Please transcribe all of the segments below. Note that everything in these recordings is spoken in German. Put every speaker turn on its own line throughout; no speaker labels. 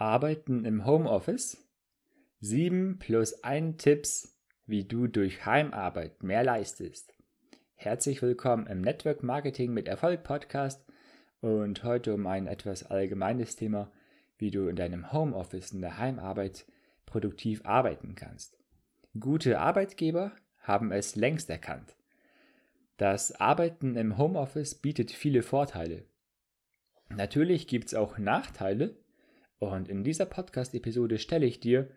Arbeiten im Homeoffice. 7 plus 1 Tipps, wie du durch Heimarbeit mehr leistest. Herzlich willkommen im Network Marketing mit Erfolg Podcast und heute um ein etwas allgemeines Thema, wie du in deinem Homeoffice in der Heimarbeit produktiv arbeiten kannst. Gute Arbeitgeber haben es längst erkannt. Das Arbeiten im Homeoffice bietet viele Vorteile. Natürlich gibt es auch Nachteile, und in dieser Podcast-Episode stelle ich dir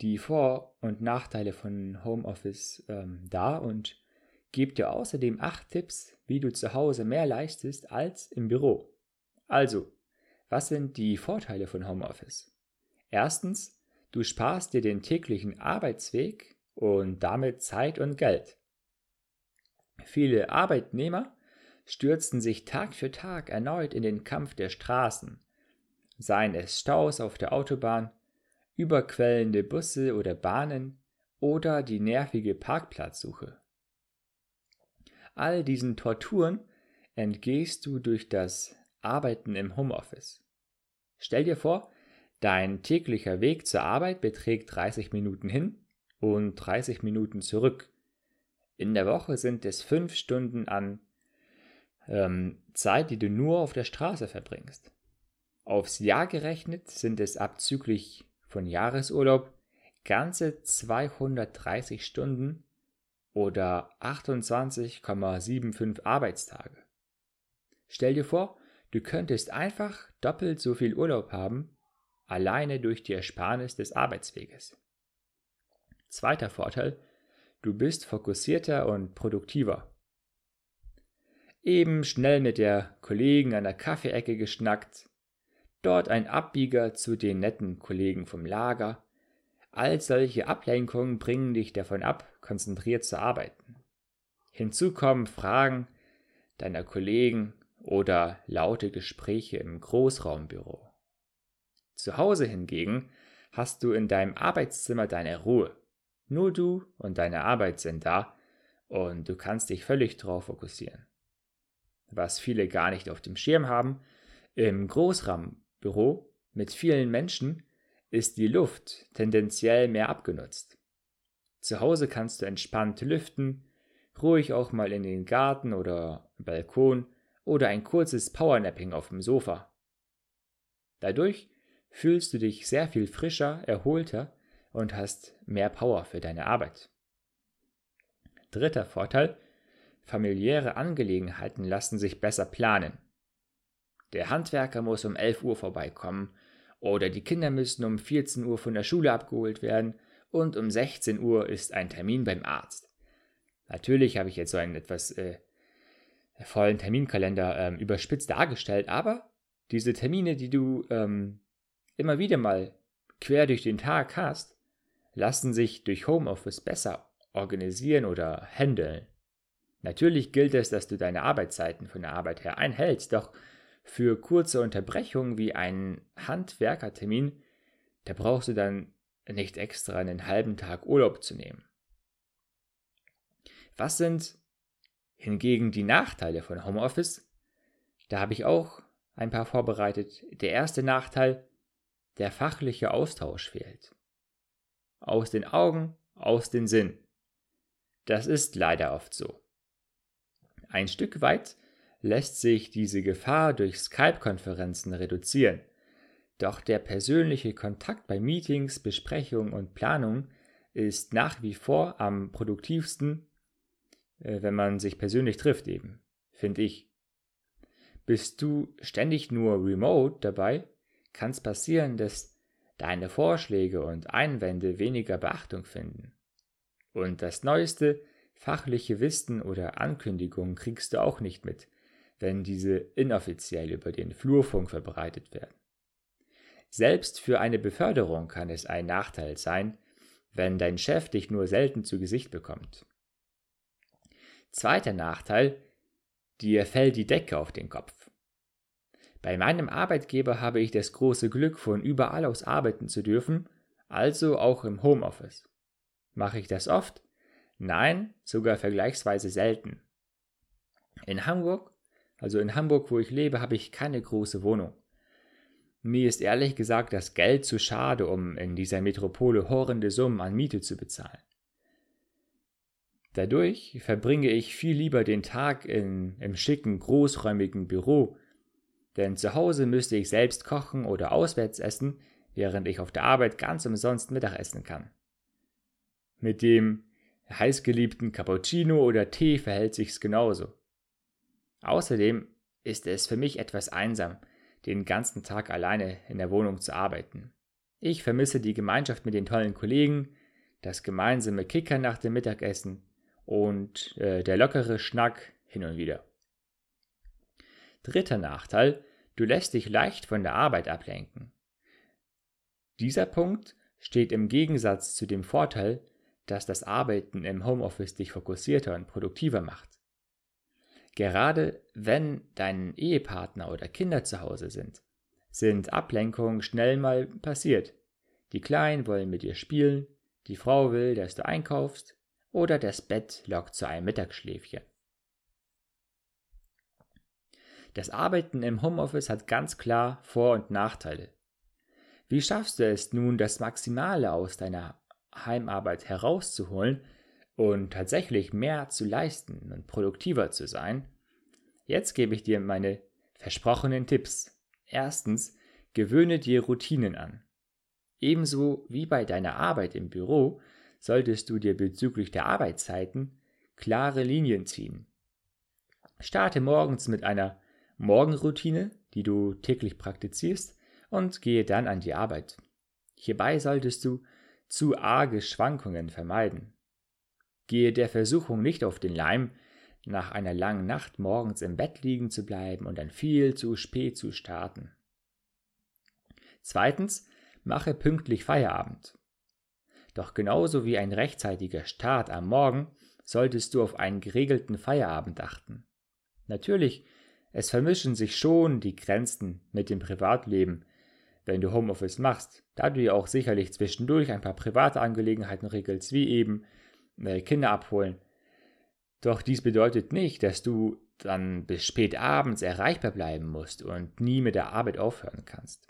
die Vor- und Nachteile von Homeoffice ähm, dar und gebe dir außerdem acht Tipps, wie du zu Hause mehr leistest als im Büro. Also, was sind die Vorteile von Homeoffice? Erstens, du sparst dir den täglichen Arbeitsweg und damit Zeit und Geld. Viele Arbeitnehmer stürzen sich Tag für Tag erneut in den Kampf der Straßen seien es Staus auf der Autobahn, überquellende Busse oder Bahnen oder die nervige Parkplatzsuche. All diesen Torturen entgehst du durch das Arbeiten im Homeoffice. Stell dir vor, dein täglicher Weg zur Arbeit beträgt 30 Minuten hin und 30 Minuten zurück. In der Woche sind es fünf Stunden an ähm, Zeit, die du nur auf der Straße verbringst. Aufs Jahr gerechnet sind es abzüglich von Jahresurlaub ganze 230 Stunden oder 28,75 Arbeitstage. Stell dir vor, du könntest einfach doppelt so viel Urlaub haben, alleine durch die Ersparnis des Arbeitsweges. Zweiter Vorteil, du bist fokussierter und produktiver. Eben schnell mit der Kollegen an der Kaffeeecke geschnackt, dort ein Abbieger zu den netten Kollegen vom Lager. All solche Ablenkungen bringen dich davon ab, konzentriert zu arbeiten. Hinzu kommen Fragen deiner Kollegen oder laute Gespräche im Großraumbüro. Zu Hause hingegen hast du in deinem Arbeitszimmer deine Ruhe. Nur du und deine Arbeit sind da und du kannst dich völlig darauf fokussieren. Was viele gar nicht auf dem Schirm haben, im Großraum Büro mit vielen Menschen ist die Luft tendenziell mehr abgenutzt. Zu Hause kannst du entspannt lüften, ruhig auch mal in den Garten oder Balkon oder ein kurzes Powernapping auf dem Sofa. Dadurch fühlst du dich sehr viel frischer, erholter und hast mehr Power für deine Arbeit. Dritter Vorteil, familiäre Angelegenheiten lassen sich besser planen. Der Handwerker muss um 11 Uhr vorbeikommen oder die Kinder müssen um 14 Uhr von der Schule abgeholt werden und um 16 Uhr ist ein Termin beim Arzt. Natürlich habe ich jetzt so einen etwas äh, vollen Terminkalender ähm, überspitzt dargestellt, aber diese Termine, die du ähm, immer wieder mal quer durch den Tag hast, lassen sich durch Homeoffice besser organisieren oder handeln. Natürlich gilt es, dass du deine Arbeitszeiten von der Arbeit her einhältst, doch für kurze Unterbrechungen wie einen Handwerkertermin, da brauchst du dann nicht extra einen halben Tag Urlaub zu nehmen. Was sind hingegen die Nachteile von Homeoffice? Da habe ich auch ein paar vorbereitet. Der erste Nachteil, der fachliche Austausch fehlt. Aus den Augen, aus den Sinn. Das ist leider oft so. Ein Stück weit lässt sich diese Gefahr durch Skype-Konferenzen reduzieren. Doch der persönliche Kontakt bei Meetings, Besprechungen und Planungen ist nach wie vor am produktivsten, äh, wenn man sich persönlich trifft eben, finde ich. Bist du ständig nur remote dabei, kann es passieren, dass deine Vorschläge und Einwände weniger Beachtung finden. Und das neueste fachliche Wissen oder Ankündigungen kriegst du auch nicht mit, wenn diese inoffiziell über den Flurfunk verbreitet werden. Selbst für eine Beförderung kann es ein Nachteil sein, wenn dein Chef dich nur selten zu Gesicht bekommt. Zweiter Nachteil, dir fällt die Decke auf den Kopf. Bei meinem Arbeitgeber habe ich das große Glück, von überall aus arbeiten zu dürfen, also auch im Homeoffice. Mache ich das oft? Nein, sogar vergleichsweise selten. In Hamburg also in Hamburg, wo ich lebe, habe ich keine große Wohnung. Mir ist ehrlich gesagt das Geld zu schade, um in dieser Metropole horrende Summen an Miete zu bezahlen. Dadurch verbringe ich viel lieber den Tag in, im schicken, großräumigen Büro, denn zu Hause müsste ich selbst kochen oder auswärts essen, während ich auf der Arbeit ganz umsonst Mittag essen kann. Mit dem heißgeliebten Cappuccino oder Tee verhält sich's genauso. Außerdem ist es für mich etwas einsam, den ganzen Tag alleine in der Wohnung zu arbeiten. Ich vermisse die Gemeinschaft mit den tollen Kollegen, das gemeinsame Kickern nach dem Mittagessen und äh, der lockere Schnack hin und wieder. Dritter Nachteil, du lässt dich leicht von der Arbeit ablenken. Dieser Punkt steht im Gegensatz zu dem Vorteil, dass das Arbeiten im Homeoffice dich fokussierter und produktiver macht. Gerade wenn dein Ehepartner oder Kinder zu Hause sind, sind Ablenkungen schnell mal passiert. Die Kleinen wollen mit dir spielen, die Frau will, dass du einkaufst, oder das Bett lockt zu einem Mittagsschläfchen. Das Arbeiten im Homeoffice hat ganz klar Vor- und Nachteile. Wie schaffst du es nun, das Maximale aus deiner Heimarbeit herauszuholen und tatsächlich mehr zu leisten und produktiver zu sein? Jetzt gebe ich dir meine versprochenen Tipps. Erstens, gewöhne dir Routinen an. Ebenso wie bei deiner Arbeit im Büro solltest du dir bezüglich der Arbeitszeiten klare Linien ziehen. Starte morgens mit einer Morgenroutine, die du täglich praktizierst, und gehe dann an die Arbeit. Hierbei solltest du zu arge Schwankungen vermeiden. Gehe der Versuchung nicht auf den Leim, nach einer langen Nacht morgens im Bett liegen zu bleiben und dann viel zu spät zu starten. Zweitens, mache pünktlich Feierabend. Doch genauso wie ein rechtzeitiger Start am Morgen solltest du auf einen geregelten Feierabend achten. Natürlich, es vermischen sich schon die Grenzen mit dem Privatleben, wenn du Homeoffice machst, da du ja auch sicherlich zwischendurch ein paar private Angelegenheiten regelst, wie eben Kinder abholen. Doch dies bedeutet nicht, dass du dann bis spät abends erreichbar bleiben musst und nie mit der Arbeit aufhören kannst.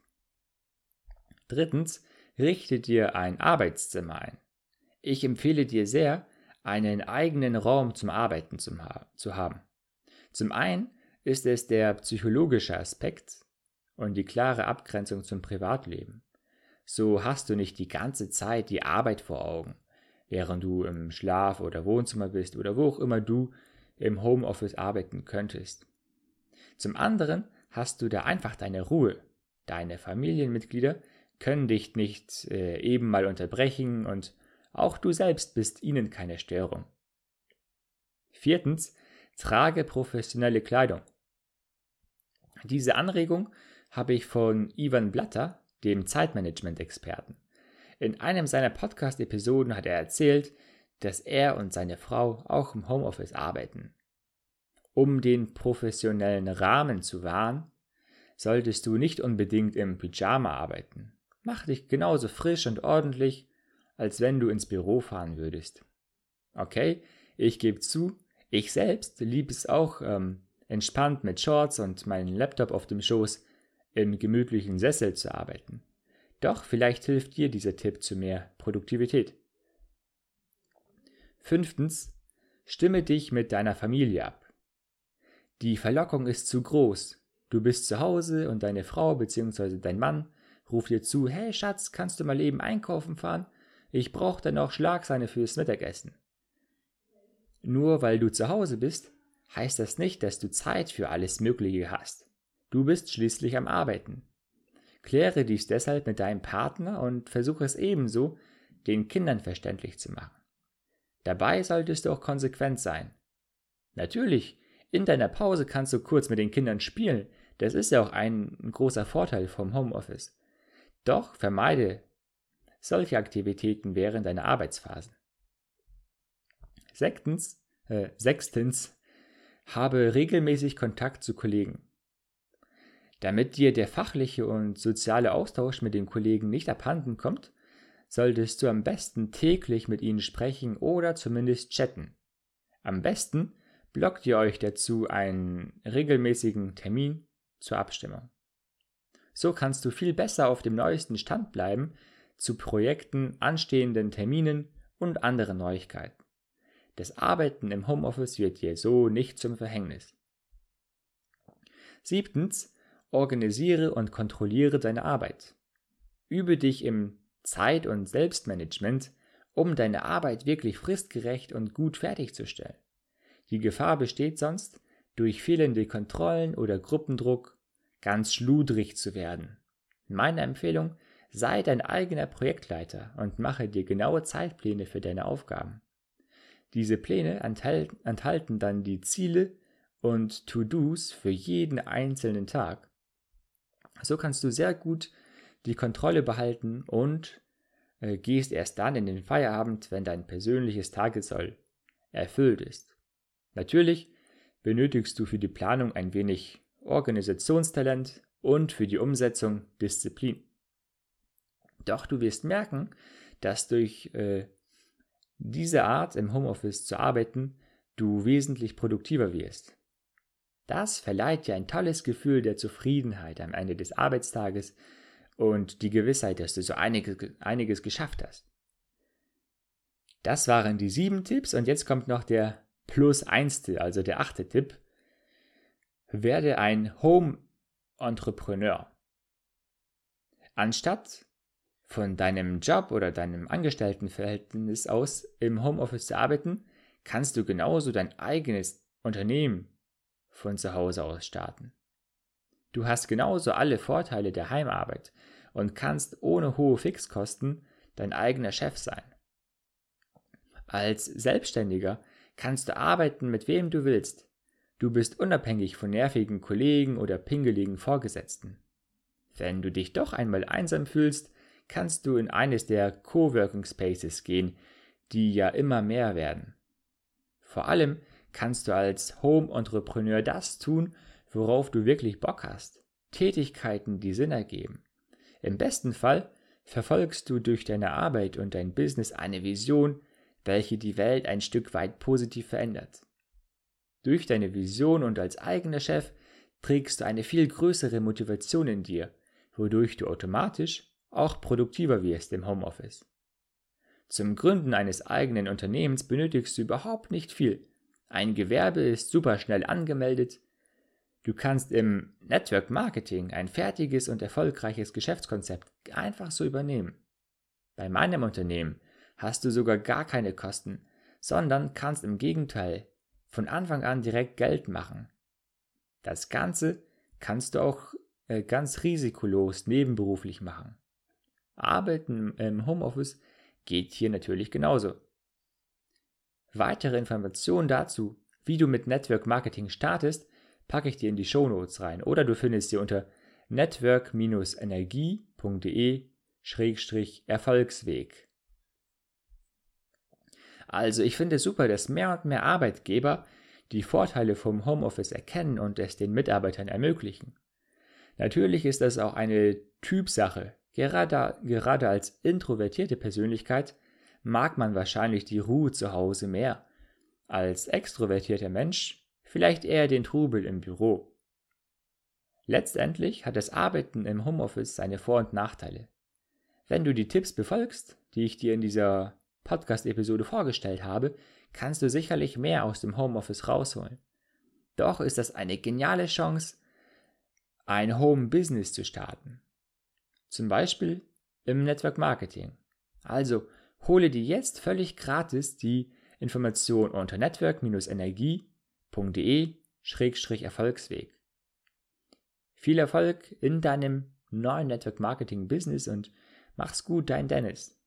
Drittens, richte dir ein Arbeitszimmer ein. Ich empfehle dir sehr, einen eigenen Raum zum Arbeiten zu haben. Zum einen ist es der psychologische Aspekt und die klare Abgrenzung zum Privatleben. So hast du nicht die ganze Zeit die Arbeit vor Augen, während du im Schlaf- oder Wohnzimmer bist oder wo auch immer du im Homeoffice arbeiten könntest. Zum anderen hast du da einfach deine Ruhe. Deine Familienmitglieder können dich nicht äh, eben mal unterbrechen und auch du selbst bist ihnen keine Störung. Viertens, trage professionelle Kleidung. Diese Anregung habe ich von Ivan Blatter, dem Zeitmanagement-Experten. In einem seiner Podcast-Episoden hat er erzählt, dass er und seine Frau auch im Homeoffice arbeiten. Um den professionellen Rahmen zu wahren, solltest du nicht unbedingt im Pyjama arbeiten. Mach dich genauso frisch und ordentlich, als wenn du ins Büro fahren würdest. Okay, ich gebe zu, ich selbst liebe es auch, ähm, entspannt mit Shorts und meinem Laptop auf dem Schoß im gemütlichen Sessel zu arbeiten. Doch vielleicht hilft dir dieser Tipp zu mehr Produktivität. Fünftens, stimme dich mit deiner Familie ab. Die Verlockung ist zu groß. Du bist zu Hause und deine Frau bzw. dein Mann ruft dir zu, hey Schatz, kannst du mal eben einkaufen fahren? Ich brauche dann noch Schlagsahne fürs Mittagessen. Nur weil du zu Hause bist, heißt das nicht, dass du Zeit für alles Mögliche hast. Du bist schließlich am Arbeiten. Kläre dies deshalb mit deinem Partner und versuche es ebenso, den Kindern verständlich zu machen. Dabei solltest du auch konsequent sein. Natürlich, in deiner Pause kannst du kurz mit den Kindern spielen, das ist ja auch ein großer Vorteil vom Homeoffice. Doch vermeide solche Aktivitäten während deiner Arbeitsphasen. Sechstens, äh, sechstens, habe regelmäßig Kontakt zu Kollegen. Damit dir der fachliche und soziale Austausch mit den Kollegen nicht abhanden kommt, solltest du am besten täglich mit ihnen sprechen oder zumindest chatten. Am besten blockt ihr euch dazu einen regelmäßigen Termin zur Abstimmung. So kannst du viel besser auf dem neuesten Stand bleiben zu Projekten, anstehenden Terminen und anderen Neuigkeiten. Das Arbeiten im Homeoffice wird dir so nicht zum Verhängnis. Siebtens, organisiere und kontrolliere deine Arbeit. Übe dich im Zeit- und Selbstmanagement, um deine Arbeit wirklich fristgerecht und gut fertigzustellen. Die Gefahr besteht sonst, durch fehlende Kontrollen oder Gruppendruck ganz schludrig zu werden. Meine Empfehlung, sei dein eigener Projektleiter und mache dir genaue Zeitpläne für deine Aufgaben. Diese Pläne enthalten dann die Ziele und To-Dos für jeden einzelnen Tag. So kannst du sehr gut die Kontrolle behalten und äh, gehst erst dann in den Feierabend, wenn dein persönliches Tagessoll erfüllt ist. Natürlich benötigst du für die Planung ein wenig Organisationstalent und für die Umsetzung Disziplin. Doch du wirst merken, dass durch äh, diese Art im Homeoffice zu arbeiten du wesentlich produktiver wirst. Das verleiht dir ein tolles Gefühl der Zufriedenheit am Ende des Arbeitstages und die Gewissheit, dass du so einiges, einiges geschafft hast. Das waren die sieben Tipps und jetzt kommt noch der plus einste, also der achte Tipp. Werde ein Home-Entrepreneur. Anstatt von deinem Job oder deinem Angestelltenverhältnis aus im Homeoffice zu arbeiten, kannst du genauso dein eigenes Unternehmen von zu Hause aus starten. Du hast genauso alle Vorteile der Heimarbeit und kannst ohne hohe Fixkosten dein eigener Chef sein. Als Selbstständiger kannst du arbeiten mit wem du willst. Du bist unabhängig von nervigen Kollegen oder pingeligen Vorgesetzten. Wenn du dich doch einmal einsam fühlst, kannst du in eines der Coworking Spaces gehen, die ja immer mehr werden. Vor allem kannst du als Home-Entrepreneur das tun, worauf du wirklich Bock hast. Tätigkeiten, die Sinn ergeben. Im besten Fall verfolgst du durch deine Arbeit und dein Business eine Vision, welche die Welt ein Stück weit positiv verändert. Durch deine Vision und als eigener Chef trägst du eine viel größere Motivation in dir, wodurch du automatisch auch produktiver wirst im Homeoffice. Zum Gründen eines eigenen Unternehmens benötigst du überhaupt nicht viel. Ein Gewerbe ist super schnell angemeldet. Du kannst im Network Marketing ein fertiges und erfolgreiches Geschäftskonzept einfach so übernehmen. Bei meinem Unternehmen hast du sogar gar keine Kosten, sondern kannst im Gegenteil von Anfang an direkt Geld machen. Das Ganze kannst du auch äh, ganz risikolos nebenberuflich machen. Arbeiten im Homeoffice geht hier natürlich genauso. Weitere Informationen dazu, wie du mit Network Marketing startest, packe ich dir in die Show Notes rein oder du findest sie unter network-energie.de-erfolgsweg. Also ich finde es super, dass mehr und mehr Arbeitgeber die Vorteile vom Homeoffice erkennen und es den Mitarbeitern ermöglichen. Natürlich ist das auch eine Typsache. Gerade, gerade als introvertierte Persönlichkeit mag man wahrscheinlich die Ruhe zu Hause mehr. Als extrovertierter Mensch vielleicht eher den Trubel im Büro. Letztendlich hat das Arbeiten im Homeoffice seine Vor- und Nachteile. Wenn du die Tipps befolgst, die ich dir in dieser Podcast-Episode vorgestellt habe, kannst du sicherlich mehr aus dem Homeoffice rausholen. Doch ist das eine geniale Chance, ein Home-Business zu starten. Zum Beispiel im Network Marketing. Also hole dir jetzt völlig gratis die Information unter network-energie.de-erfolgsweg. Viel Erfolg in deinem neuen Network Marketing Business und mach's gut, dein Dennis.